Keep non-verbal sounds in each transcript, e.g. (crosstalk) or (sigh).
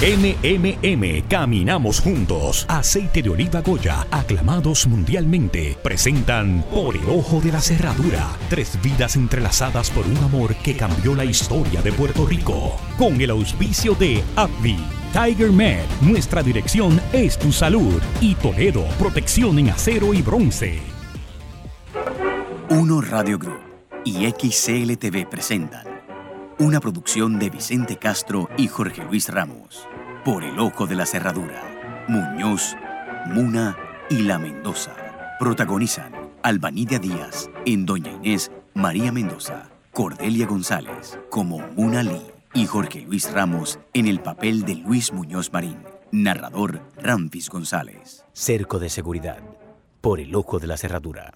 MMM, caminamos juntos. Aceite de oliva Goya, aclamados mundialmente, presentan Por el ojo de la cerradura. Tres vidas entrelazadas por un amor que cambió la historia de Puerto Rico. Con el auspicio de AbbVie. Tiger Med, nuestra dirección es tu salud. Y Toledo, protección en acero y bronce. Uno Radio Group y XCLTV presentan una producción de Vicente Castro y Jorge Luis Ramos. Por el ojo de la cerradura. Muñoz, Muna y La Mendoza. Protagonizan Albanidia Díaz en Doña Inés, María Mendoza, Cordelia González como Muna Lee y Jorge Luis Ramos en el papel de Luis Muñoz Marín. Narrador Ramfis González. Cerco de seguridad. Por el ojo de la cerradura.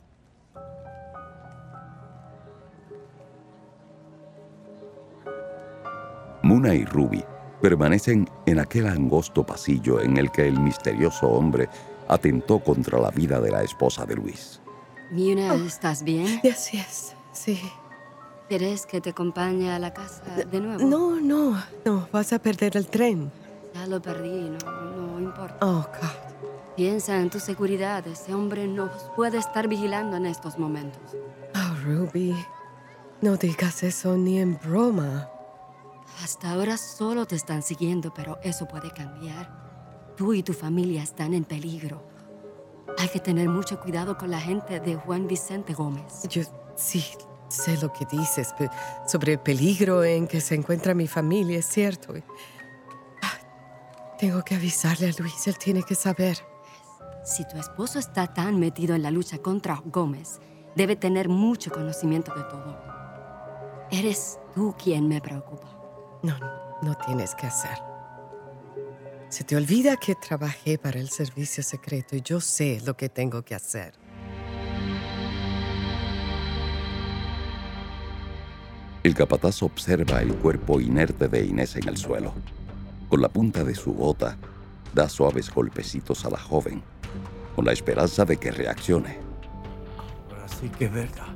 Muna y Ruby permanecen en aquel angosto pasillo en el que el misterioso hombre atentó contra la vida de la esposa de Luis. Muna, ¿estás bien? Así es, sí. ¿Quieres que te acompañe a la casa de nuevo? No, no, no, vas a perder el tren. Ya lo perdí, no, no importa. Oh, God. Piensa en tu seguridad. Ese hombre no puede estar vigilando en estos momentos. Oh, Ruby, no digas eso ni en broma. Hasta ahora solo te están siguiendo, pero eso puede cambiar. Tú y tu familia están en peligro. Hay que tener mucho cuidado con la gente de Juan Vicente Gómez. Yo sí sé lo que dices sobre el peligro en que se encuentra mi familia, es cierto. Ah, Tengo que avisarle a Luis, él tiene que saber. Si tu esposo está tan metido en la lucha contra Gómez, debe tener mucho conocimiento de todo. Eres tú quien me preocupa. No, no tienes que hacer. Se te olvida que trabajé para el servicio secreto y yo sé lo que tengo que hacer. El capataz observa el cuerpo inerte de Inés en el suelo. Con la punta de su bota, da suaves golpecitos a la joven, con la esperanza de que reaccione. Ahora sí que es verdad.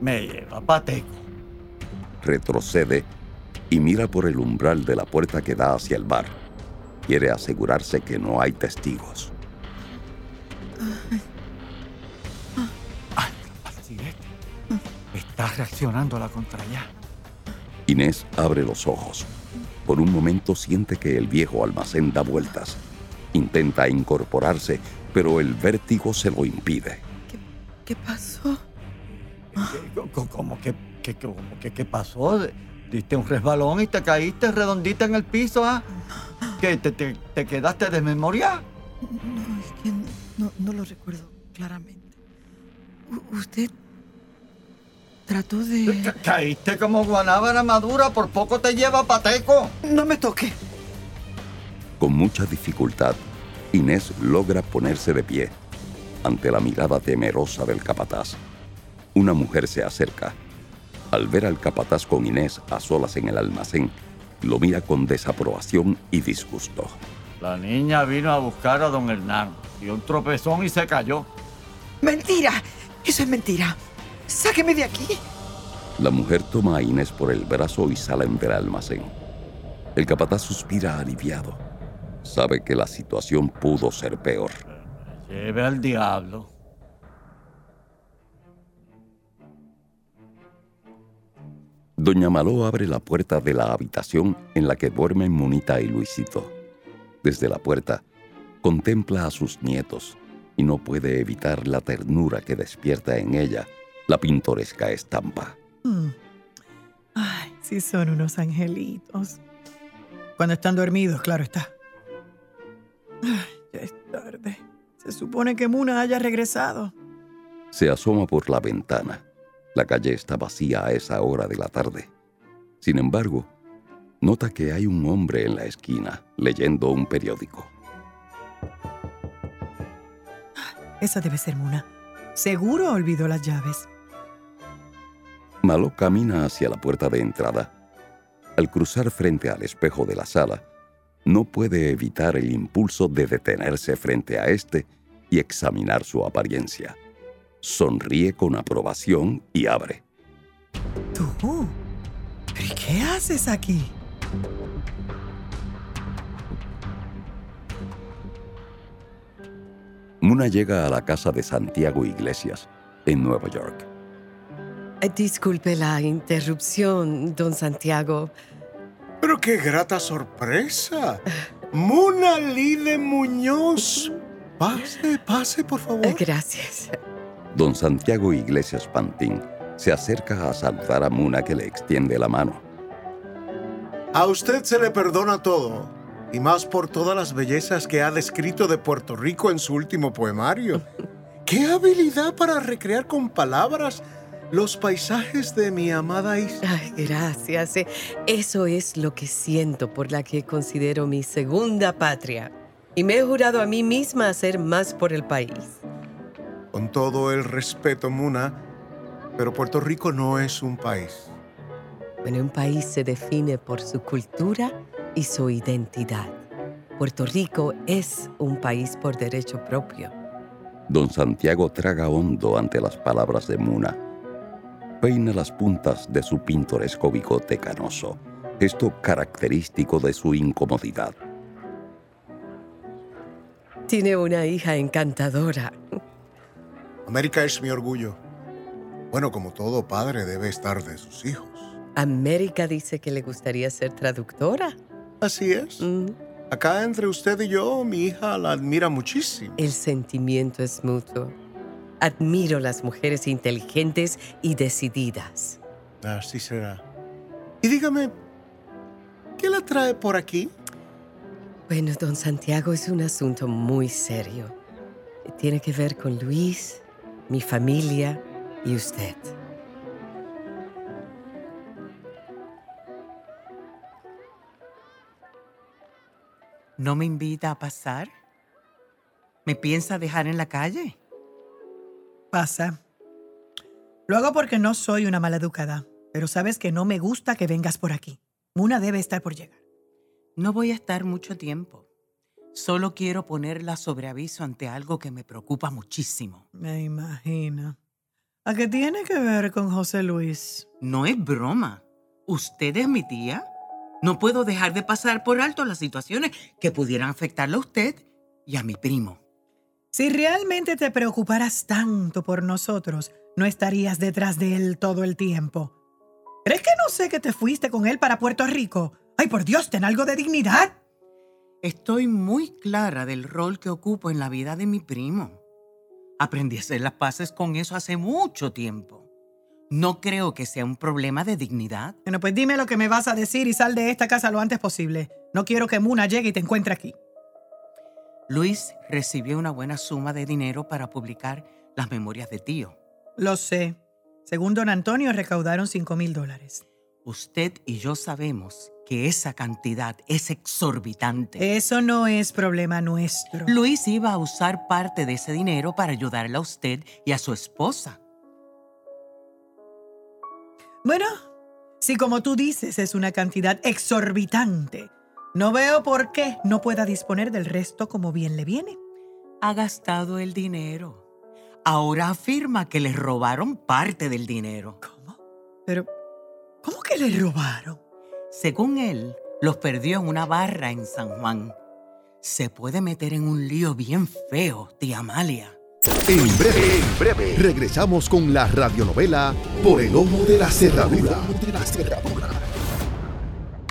Me lleva pateco. Retrocede y mira por el umbral de la puerta que da hacia el bar. Quiere asegurarse que no hay testigos. Está reaccionando a la contraya. Inés abre los ojos. Por un momento siente que el viejo almacén da vueltas. Intenta incorporarse, pero el vértigo se lo impide. ¿Qué pasó? Como que, que, como que, ¿qué pasó? Diste un resbalón y te caíste redondita en el piso, ¿ah? ¿Que te, te, te quedaste desmemoriada? No, es que no, no lo recuerdo claramente. U- usted trató de... Ca- Caíste como guanábana madura, por poco te lleva pateco. No me toque. Con mucha dificultad, Inés logra ponerse de pie ante la mirada temerosa del capataz. Una mujer se acerca. Al ver al capataz con Inés a solas en el almacén, lo mira con desaprobación y disgusto. La niña vino a buscar a don Hernán. Dio un tropezón y se cayó. ¡Mentira! Eso es mentira. ¡Sáqueme de aquí! La mujer toma a Inés por el brazo y salen del almacén. El capataz suspira aliviado. Sabe que la situación pudo ser peor. Lleve al diablo. Doña Maló abre la puerta de la habitación en la que duermen Monita y Luisito. Desde la puerta, contempla a sus nietos y no puede evitar la ternura que despierta en ella la pintoresca estampa. Mm. Ay, sí son unos angelitos. Cuando están dormidos, claro está. Ay, ya es tarde. Se supone que Muna haya regresado. Se asoma por la ventana. La calle está vacía a esa hora de la tarde. Sin embargo, nota que hay un hombre en la esquina leyendo un periódico. Esa debe ser Muna. Seguro olvidó las llaves. Malo camina hacia la puerta de entrada. Al cruzar frente al espejo de la sala, no puede evitar el impulso de detenerse frente a este y examinar su apariencia sonríe con aprobación y abre. ¿Tú? ¿Pero qué haces aquí? Muna llega a la casa de Santiago Iglesias, en Nueva York. Eh, disculpe la interrupción, don Santiago. Pero qué grata sorpresa. Muna Lide Muñoz. Pase, pase, por favor. Gracias. Don Santiago Iglesias Pantín se acerca a saludar a Muna que le extiende la mano. A usted se le perdona todo, y más por todas las bellezas que ha descrito de Puerto Rico en su último poemario. (laughs) ¡Qué habilidad para recrear con palabras los paisajes de mi amada isla! Ay, gracias. Eh, Eso es lo que siento por la que considero mi segunda patria. Y me he jurado a mí misma hacer más por el país. Con todo el respeto, Muna, pero Puerto Rico no es un país. Bueno, un país se define por su cultura y su identidad. Puerto Rico es un país por derecho propio. Don Santiago traga hondo ante las palabras de Muna. Peina las puntas de su pintoresco bigote canoso, esto característico de su incomodidad. Tiene una hija encantadora. América es mi orgullo. Bueno, como todo padre debe estar de sus hijos. América dice que le gustaría ser traductora. Así es. Mm, Acá entre usted y yo, mi hija la admira muchísimo. El sentimiento es mutuo. Admiro las mujeres inteligentes y decididas. Así será. Y dígame, ¿qué la trae por aquí? Bueno, don Santiago, es un asunto muy serio. Tiene que ver con Luis, mi familia y usted. ¿No me invita a pasar? ¿Me piensa dejar en la calle? Pasa. Lo hago porque no soy una maleducada, pero sabes que no me gusta que vengas por aquí. Muna debe estar por llegar. No voy a estar mucho tiempo. Solo quiero ponerla sobre aviso ante algo que me preocupa muchísimo. Me imagino. ¿A qué tiene que ver con José Luis? No es broma. ¿Usted es mi tía? No puedo dejar de pasar por alto las situaciones que pudieran afectarle a usted y a mi primo. Si realmente te preocuparas tanto por nosotros, no estarías detrás de él todo el tiempo. ¿Crees que no sé que te fuiste con él para Puerto Rico? Ay, por Dios, ten algo de dignidad. Estoy muy clara del rol que ocupo en la vida de mi primo. Aprendí a hacer las paces con eso hace mucho tiempo. No creo que sea un problema de dignidad. Bueno, pues dime lo que me vas a decir y sal de esta casa lo antes posible. No quiero que Muna llegue y te encuentre aquí. Luis recibió una buena suma de dinero para publicar las memorias de tío. Lo sé. Según don Antonio, recaudaron 5 mil dólares. Usted y yo sabemos que esa cantidad es exorbitante. Eso no es problema nuestro. Luis iba a usar parte de ese dinero para ayudarle a usted y a su esposa. Bueno, si como tú dices es una cantidad exorbitante, no veo por qué no pueda disponer del resto como bien le viene. Ha gastado el dinero. Ahora afirma que le robaron parte del dinero. ¿Cómo? Pero, ¿cómo que le robaron? Según él, los perdió en una barra en San Juan. Se puede meter en un lío bien feo, tía Amalia. En breve, en breve, regresamos con la radionovela Por el Ojo de la Cerradura.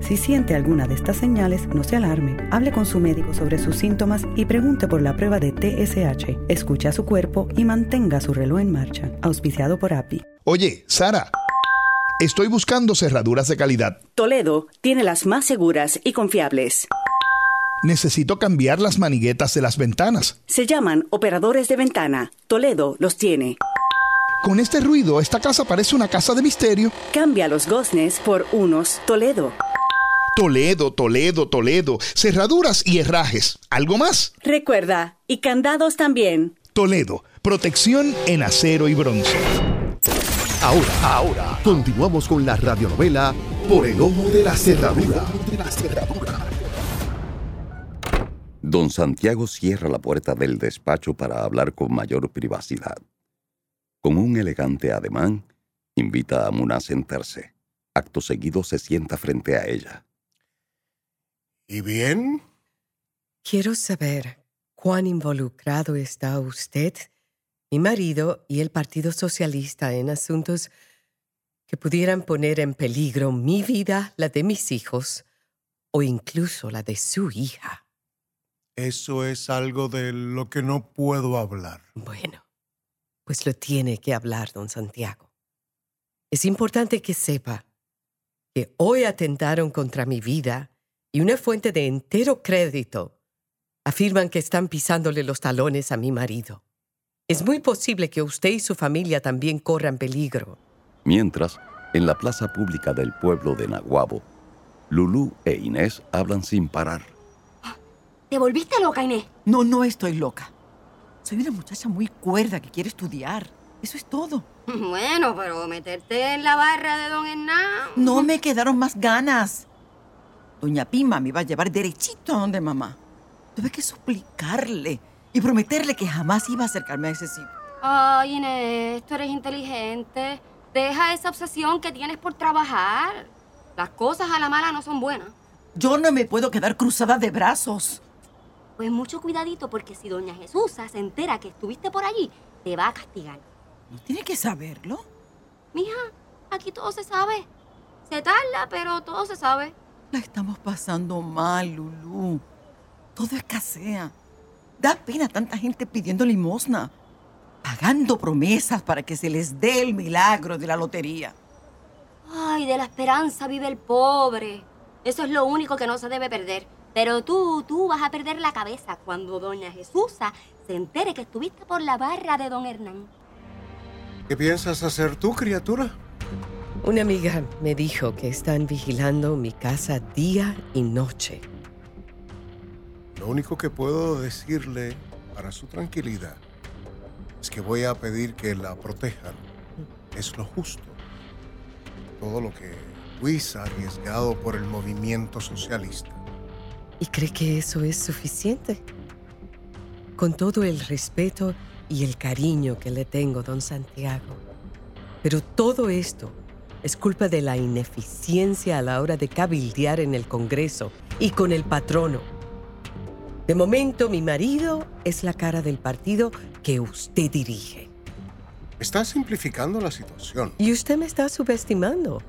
Si siente alguna de estas señales, no se alarme. Hable con su médico sobre sus síntomas y pregunte por la prueba de TSH. Escuche a su cuerpo y mantenga su reloj en marcha. Auspiciado por API. Oye, Sara. Estoy buscando cerraduras de calidad. Toledo tiene las más seguras y confiables. Necesito cambiar las maniguetas de las ventanas. Se llaman operadores de ventana. Toledo los tiene. Con este ruido, esta casa parece una casa de misterio. Cambia los goznes por unos Toledo. Toledo, Toledo, Toledo. Cerraduras y herrajes. ¿Algo más? Recuerda, y candados también. Toledo, protección en acero y bronce. Ahora, ahora, continuamos con la radionovela Por el ojo de la cerradura. Don Santiago cierra la puerta del despacho para hablar con mayor privacidad. Con un elegante ademán, invita a Muna a sentarse. Acto seguido se sienta frente a ella. ¿Y bien? Quiero saber cuán involucrado está usted, mi marido y el Partido Socialista en asuntos que pudieran poner en peligro mi vida, la de mis hijos o incluso la de su hija. Eso es algo de lo que no puedo hablar. Bueno, pues lo tiene que hablar, don Santiago. Es importante que sepa que hoy atentaron contra mi vida y una fuente de entero crédito afirman que están pisándole los talones a mi marido. Es muy posible que usted y su familia también corran peligro. Mientras, en la plaza pública del pueblo de Naguabo, Lulú e Inés hablan sin parar. ¿Te volviste loca, Inés? No, no estoy loca. Soy una muchacha muy cuerda que quiere estudiar. Eso es todo. (laughs) Bueno, pero meterte en la barra de Don Hernán. No me quedaron más ganas. Doña Pima me iba a llevar derechito a donde mamá. Tuve que suplicarle y prometerle que jamás iba a acercarme a ese sitio. Ay, Inés, tú eres inteligente. Deja esa obsesión que tienes por trabajar. Las cosas a la mala no son buenas. Yo no me puedo quedar cruzada de brazos. Pues mucho cuidadito porque si doña Jesusa se entera que estuviste por allí, te va a castigar. ¿No tiene que saberlo? Mija, aquí todo se sabe. Se tarda, pero todo se sabe. La estamos pasando mal, Lulú. Todo escasea. Da pena tanta gente pidiendo limosna, pagando promesas para que se les dé el milagro de la lotería. Ay, de la esperanza vive el pobre. Eso es lo único que no se debe perder. Pero tú, tú vas a perder la cabeza cuando doña Jesusa se entere que estuviste por la barra de don Hernán. ¿Qué piensas hacer tú, criatura? Una amiga me dijo que están vigilando mi casa día y noche. Lo único que puedo decirle para su tranquilidad es que voy a pedir que la protejan. Es lo justo. Todo lo que Luis ha arriesgado por el movimiento socialista. ¿Y cree que eso es suficiente? Con todo el respeto y el cariño que le tengo, don Santiago. Pero todo esto es culpa de la ineficiencia a la hora de cabildear en el Congreso y con el patrono. De momento, mi marido es la cara del partido que usted dirige. Está simplificando la situación. Y usted me está subestimando.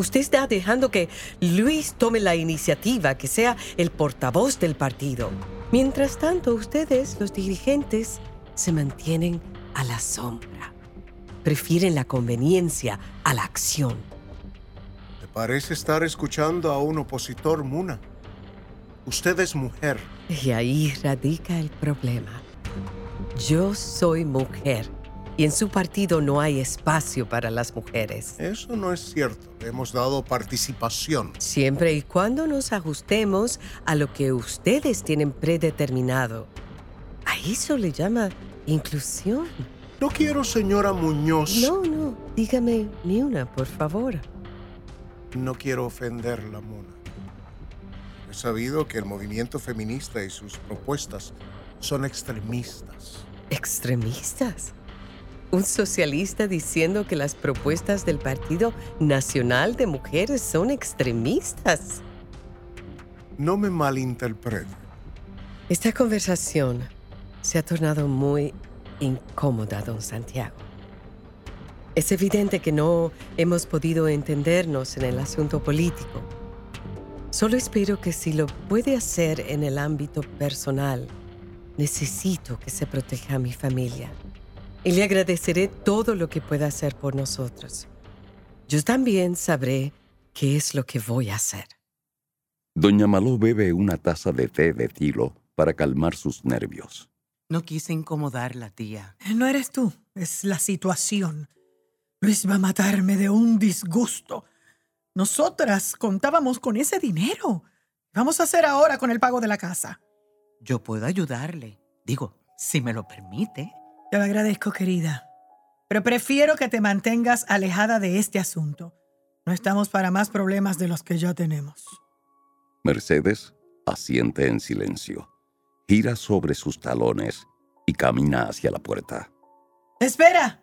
Usted está dejando que Luis tome la iniciativa, que sea el portavoz del partido. Mientras tanto, ustedes, los dirigentes, se mantienen a la sombra. Prefieren la conveniencia a la acción. Me parece estar escuchando a un opositor, Muna. Usted es mujer. Y ahí radica el problema. Yo soy mujer y en su partido no hay espacio para las mujeres. Eso no es cierto. Hemos dado participación. Siempre y cuando nos ajustemos a lo que ustedes tienen predeterminado. A eso le llama inclusión. No quiero, señora Muñoz. No, no. Dígame ni una, por favor. No quiero ofenderla, Mona. He sabido que el movimiento feminista y sus propuestas son extremistas. ¿Extremistas? Un socialista diciendo que las propuestas del Partido Nacional de Mujeres son extremistas. No me malinterprete. Esta conversación se ha tornado muy incómoda, don Santiago. Es evidente que no hemos podido entendernos en el asunto político. Solo espero que si lo puede hacer en el ámbito personal, necesito que se proteja a mi familia. Y le agradeceré todo lo que pueda hacer por nosotros. Yo también sabré qué es lo que voy a hacer. Doña Maló bebe una taza de té de tilo para calmar sus nervios. No quise incomodarla, tía. No eres tú, es la situación. Luis va a matarme de un disgusto. Nosotras contábamos con ese dinero. ¿Qué Vamos a hacer ahora con el pago de la casa. Yo puedo ayudarle. Digo, si me lo permite. Te lo agradezco, querida. Pero prefiero que te mantengas alejada de este asunto. No estamos para más problemas de los que ya tenemos. Mercedes asiente en silencio, gira sobre sus talones y camina hacia la puerta. ¡Espera!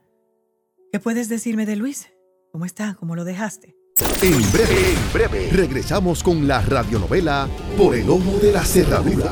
¿Qué puedes decirme de Luis? ¿Cómo está? ¿Cómo lo dejaste? En breve, en breve, regresamos con la radionovela Por el Ojo de la Cerradura.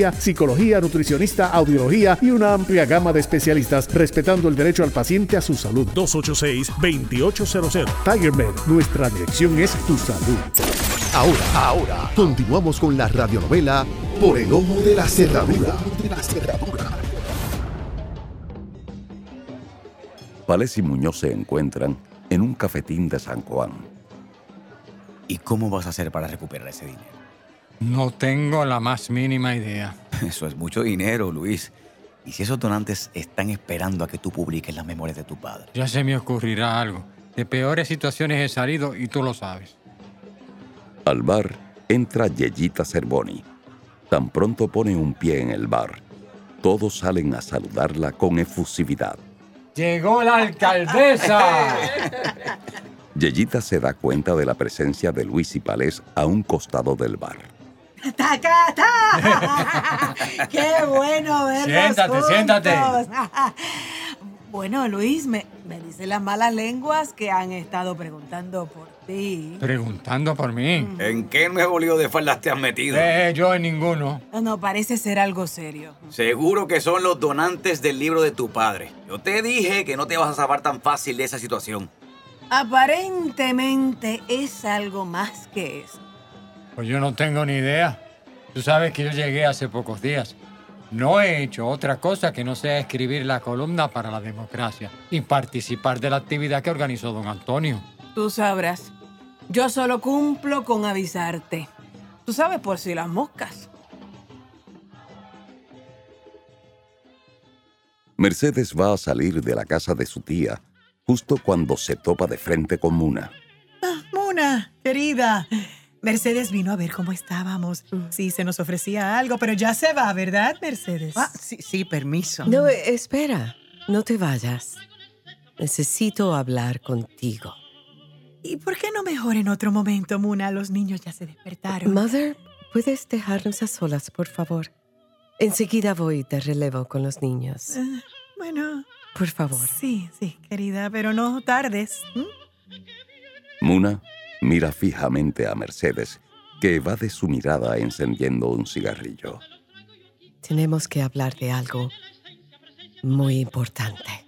psicología, nutricionista, audiología y una amplia gama de especialistas, respetando el derecho al paciente a su salud. 286-2800. Tiger Med, nuestra dirección es tu salud. Ahora, ahora, continuamos con la radionovela Por el Ojo de la Cerradura. Pales y Muñoz se encuentran en un cafetín de San Juan. ¿Y cómo vas a hacer para recuperar ese dinero? No tengo la más mínima idea. (laughs) Eso es mucho dinero, Luis. ¿Y si esos donantes están esperando a que tú publiques las memorias de tu padre? Ya se me ocurrirá algo. De peores situaciones he salido y tú lo sabes. Al bar entra Yeyita Cervoni. Tan pronto pone un pie en el bar, todos salen a saludarla con efusividad. ¡Llegó la alcaldesa! (laughs) Yeyita se da cuenta de la presencia de Luis y Palés a un costado del bar. ¡Tacata! (laughs) ¡Qué bueno verlos Siéntate, juntos! siéntate. (laughs) Bueno, Luis, me, me dicen las malas lenguas que han estado preguntando por ti. Preguntando por mí. ¿En qué nuevo lío de faldas te has metido? Eh, yo en ninguno. No, no, parece ser algo serio. Seguro que son los donantes del libro de tu padre. Yo te dije que no te vas a zafar tan fácil de esa situación. Aparentemente es algo más que eso. Pues yo no tengo ni idea. Tú sabes que yo llegué hace pocos días. No he hecho otra cosa que no sea escribir la columna para la democracia y participar de la actividad que organizó don Antonio. Tú sabrás. Yo solo cumplo con avisarte. Tú sabes por si las moscas. Mercedes va a salir de la casa de su tía justo cuando se topa de frente con Muna. Ah, Mona, querida. Mercedes vino a ver cómo estábamos. Sí, se nos ofrecía algo, pero ya se va, ¿verdad, Mercedes? Ah, sí, sí, permiso. No, espera, no te vayas. Necesito hablar contigo. ¿Y por qué no mejor en otro momento, Muna? Los niños ya se despertaron. Mother, ¿Puedes dejarnos a solas, por favor? Enseguida voy de relevo con los niños. Eh, bueno. Por favor. Sí, sí, querida, pero no tardes. Muna mira fijamente a Mercedes, que evade su mirada encendiendo un cigarrillo. Tenemos que hablar de algo muy importante.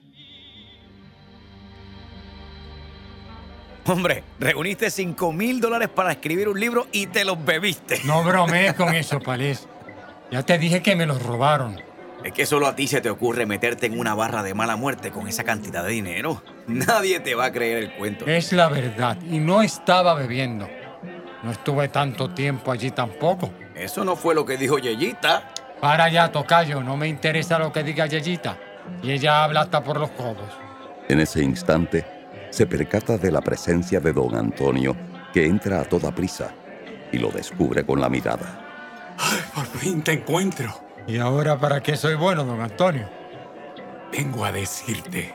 Hombre, reuniste 5 mil dólares para escribir un libro y te los bebiste. No bromees con eso, Palés. Ya te dije que me los robaron. Es que solo a ti se te ocurre meterte en una barra de mala muerte con esa cantidad de dinero. Nadie te va a creer el cuento. Es la verdad. Y no estaba bebiendo. No estuve tanto tiempo allí tampoco. Eso no fue lo que dijo Yeyita. Para ya, tocayo. No me interesa lo que diga Yeyita. Y ella habla hasta por los codos. En ese instante, se percata de la presencia de don Antonio, que entra a toda prisa y lo descubre con la mirada. Por fin te encuentro. ¿Y ahora para qué soy bueno, don Antonio? Vengo a decirte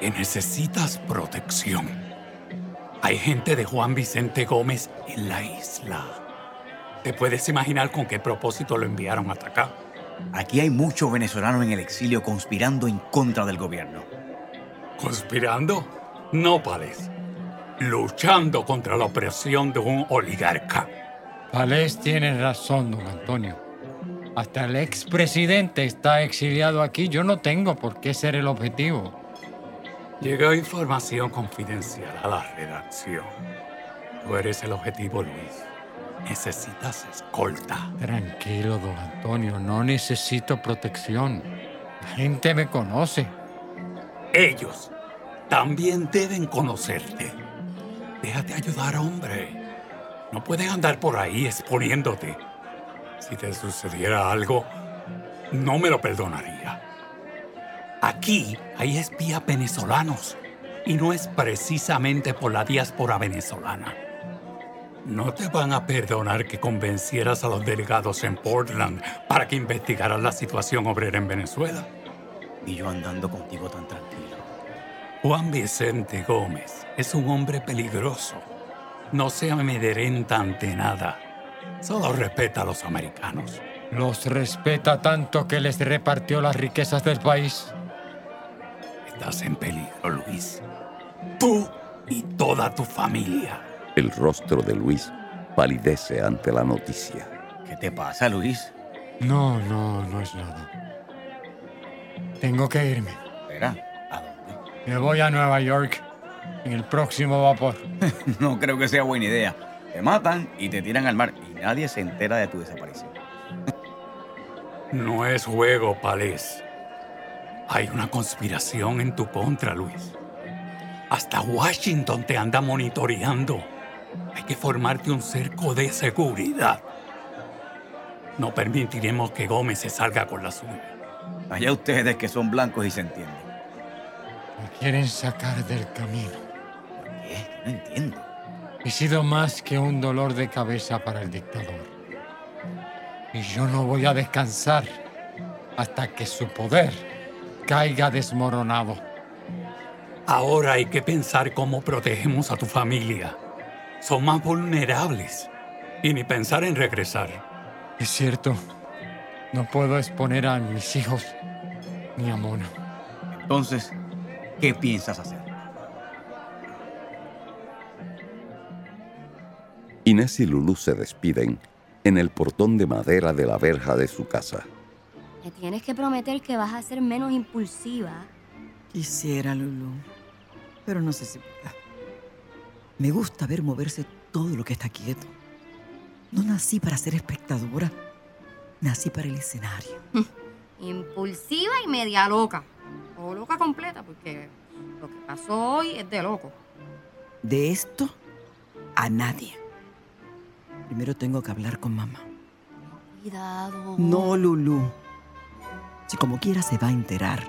que necesitas protección. Hay gente de Juan Vicente Gómez en la isla. ¿Te puedes imaginar con qué propósito lo enviaron hasta acá? Aquí hay muchos venezolanos en el exilio conspirando en contra del gobierno. ¿Conspirando? No, Pales. Luchando contra la opresión de un oligarca. Palés tiene razón, don Antonio. Hasta el expresidente está exiliado aquí. Yo no tengo por qué ser el objetivo. Llegó información confidencial a la redacción. Tú eres el objetivo, Luis. Necesitas escolta. Tranquilo, don Antonio. No necesito protección. La gente me conoce. Ellos también deben conocerte. Déjate ayudar, hombre. No puedes andar por ahí exponiéndote. Si te sucediera algo, no me lo perdonaría. Aquí hay espías venezolanos y no es precisamente por la diáspora venezolana. No te van a perdonar que convencieras a los delegados en Portland para que investigaran la situación obrera en Venezuela. Y yo andando contigo tan tranquilo. Juan Vicente Gómez es un hombre peligroso. No se amedrenta ante nada. Solo respeta a los americanos. Los respeta tanto que les repartió las riquezas del país. Estás en peligro, Luis. Tú y toda tu familia. El rostro de Luis palidece ante la noticia. ¿Qué te pasa, Luis? No, no, no es nada. Tengo que irme. Espera, Me voy a Nueva York en el próximo vapor. (laughs) no creo que sea buena idea. Te matan y te tiran al mar y nadie se entera de tu desaparición. No es juego, Palés. Hay una conspiración en tu contra, Luis. Hasta Washington te anda monitoreando. Hay que formarte un cerco de seguridad. No permitiremos que Gómez se salga con la suya. Allá ustedes que son blancos y se entienden. Me quieren sacar del camino. ¿Qué? No entiendo. He sido más que un dolor de cabeza para el dictador. Y yo no voy a descansar hasta que su poder caiga desmoronado. Ahora hay que pensar cómo protegemos a tu familia. Son más vulnerables. Y ni pensar en regresar. Es cierto. No puedo exponer a mis hijos ni a Mona. Entonces, ¿qué piensas hacer? Inés y Lulú se despiden en el portón de madera de la verja de su casa. Me tienes que prometer que vas a ser menos impulsiva. Quisiera, Lulu. Pero no sé si pueda. Me gusta ver moverse todo lo que está quieto. No nací para ser espectadora. Nací para el escenario. (laughs) Impulsiva y media loca. O loca completa, porque lo que pasó hoy es de loco. De esto, a nadie. Primero tengo que hablar con mamá. Cuidado. No, Lulu. Si como quiera se va a enterar,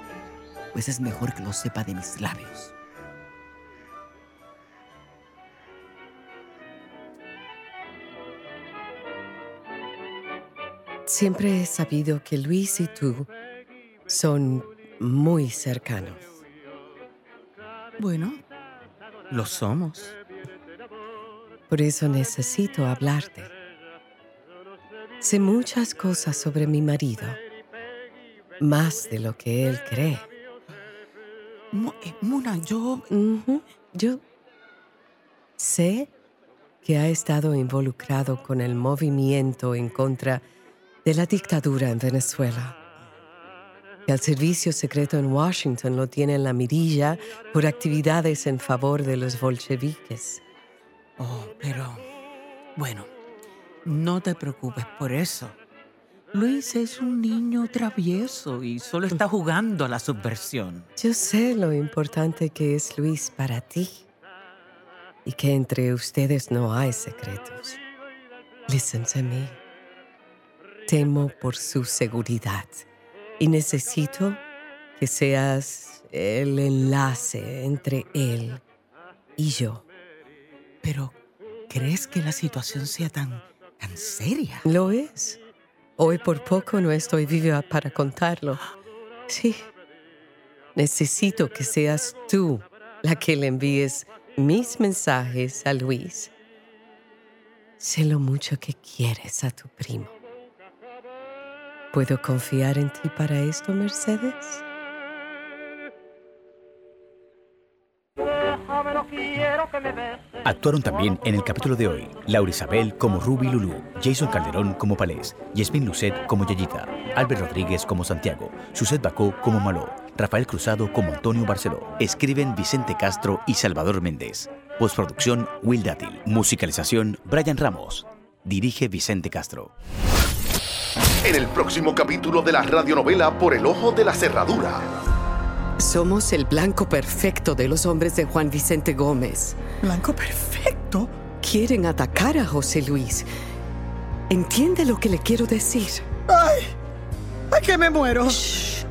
pues es mejor que lo sepa de mis labios. Siempre he sabido que Luis y tú son muy cercanos. Bueno, lo somos. Por eso necesito hablarte. Sé muchas cosas sobre mi marido. Más de lo que él cree. eh, Muna, yo... Yo sé que ha estado involucrado con el movimiento en contra de la dictadura en Venezuela. Que el servicio secreto en Washington lo tiene en la mirilla por actividades en favor de los bolcheviques. Oh, pero... Bueno, no te preocupes por eso. Luis es un niño travieso y solo está jugando a la subversión. Yo sé lo importante que es Luis para ti y que entre ustedes no hay secretos. Listen to me. Temo por su seguridad y necesito que seas el enlace entre él y yo. Pero, ¿crees que la situación sea tan, tan seria? Lo es. Hoy por poco no estoy viva para contarlo. Sí. Necesito que seas tú la que le envíes mis mensajes a Luis. Sé lo mucho que quieres a tu primo. ¿Puedo confiar en ti para esto, Mercedes? Actuaron también en el capítulo de hoy Laura Isabel como Ruby Lulú, Jason Calderón como Palés, Yasmín Lucet como Yayita, Albert Rodríguez como Santiago, Suset Bacó como Maló, Rafael Cruzado como Antonio Barceló. Escriben Vicente Castro y Salvador Méndez. Postproducción Will Dátil. Musicalización Brian Ramos. Dirige Vicente Castro. En el próximo capítulo de la radionovela Por el Ojo de la Cerradura. Somos el blanco perfecto de los hombres de Juan Vicente Gómez. ¿Blanco perfecto? Quieren atacar a José Luis. ¿Entiende lo que le quiero decir? ¡Ay! ¡Ay, que me muero!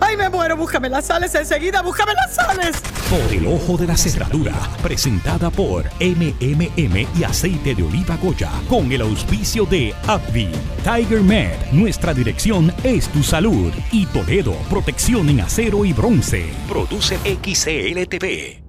¡Ay, me muero! ¡Búscame las sales enseguida! ¡Búscame las sales! Por el ojo de la cerradura, presentada por MMM y aceite de oliva Goya, con el auspicio de Abby, Tiger Med, nuestra dirección es tu salud, y Toledo, protección en acero y bronce. Produce XCLTV.